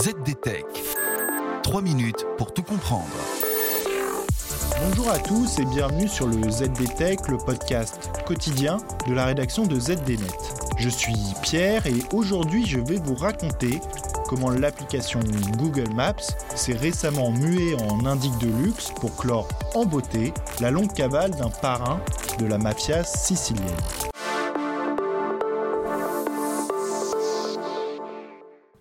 ZDTech. 3 minutes pour tout comprendre. Bonjour à tous et bienvenue sur le ZDTech, le podcast quotidien de la rédaction de ZDNet. Je suis Pierre et aujourd'hui je vais vous raconter comment l'application Google Maps s'est récemment muée en indique de luxe pour clore en beauté la longue cavale d'un parrain de la mafia sicilienne.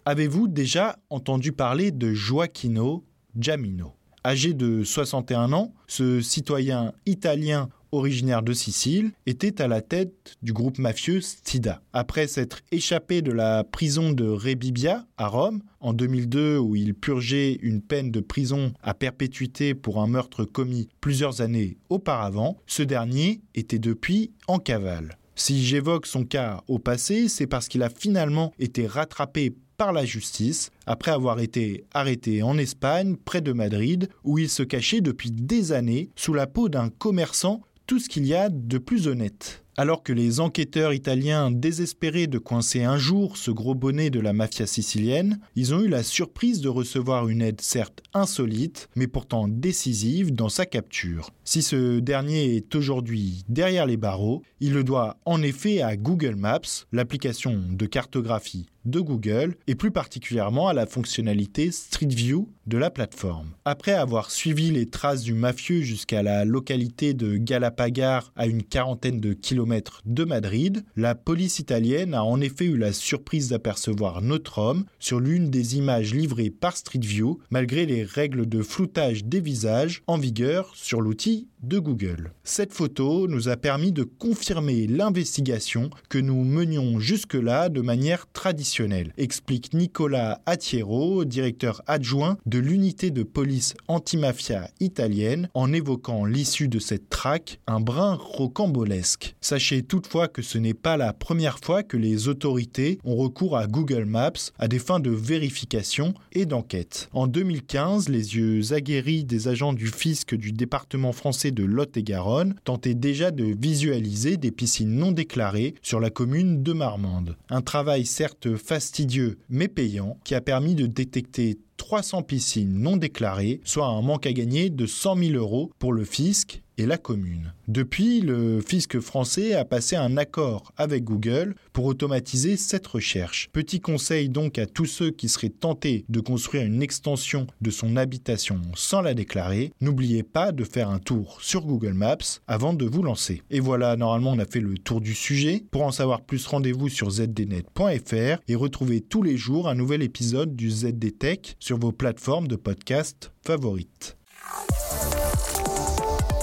Avez-vous déjà entendu parler de Joaquino Giamino? Âgé de 61 ans, ce citoyen italien originaire de Sicile, était à la tête du groupe mafieux Stida. Après s'être échappé de la prison de Rebibbia à Rome en 2002 où il purgeait une peine de prison à perpétuité pour un meurtre commis plusieurs années auparavant, ce dernier était depuis en cavale. Si j'évoque son cas au passé, c'est parce qu'il a finalement été rattrapé par la justice après avoir été arrêté en Espagne, près de Madrid, où il se cachait depuis des années sous la peau d'un commerçant, tout ce qu'il y a de plus honnête. Alors que les enquêteurs italiens désespéraient de coincer un jour ce gros bonnet de la mafia sicilienne, ils ont eu la surprise de recevoir une aide certes insolite, mais pourtant décisive dans sa capture. Si ce dernier est aujourd'hui derrière les barreaux, il le doit en effet à Google Maps, l'application de cartographie de Google et plus particulièrement à la fonctionnalité Street View de la plateforme. Après avoir suivi les traces du mafieux jusqu'à la localité de Galapagar à une quarantaine de kilomètres de Madrid, la police italienne a en effet eu la surprise d'apercevoir notre homme sur l'une des images livrées par Street View malgré les règles de floutage des visages en vigueur sur l'outil de Google. Cette photo nous a permis de confirmer l'investigation que nous menions jusque-là de manière traditionnelle, explique Nicolas Attiero, directeur adjoint de l'unité de police antimafia italienne, en évoquant l'issue de cette traque, un brin rocambolesque. Sachez toutefois que ce n'est pas la première fois que les autorités ont recours à Google Maps à des fins de vérification et d'enquête. En 2015, les yeux aguerris des agents du fisc du département français de Lot-et-Garonne tentaient déjà de visualiser des piscines non déclarées sur la commune de Marmande. Un travail certes fastidieux mais payant qui a permis de détecter 300 piscines non déclarées, soit un manque à gagner de 100 000 euros pour le fisc la commune. Depuis, le fisc français a passé un accord avec Google pour automatiser cette recherche. Petit conseil donc à tous ceux qui seraient tentés de construire une extension de son habitation sans la déclarer, n'oubliez pas de faire un tour sur Google Maps avant de vous lancer. Et voilà, normalement on a fait le tour du sujet. Pour en savoir plus, rendez-vous sur zdnet.fr et retrouvez tous les jours un nouvel épisode du ZDTech sur vos plateformes de podcast favorites.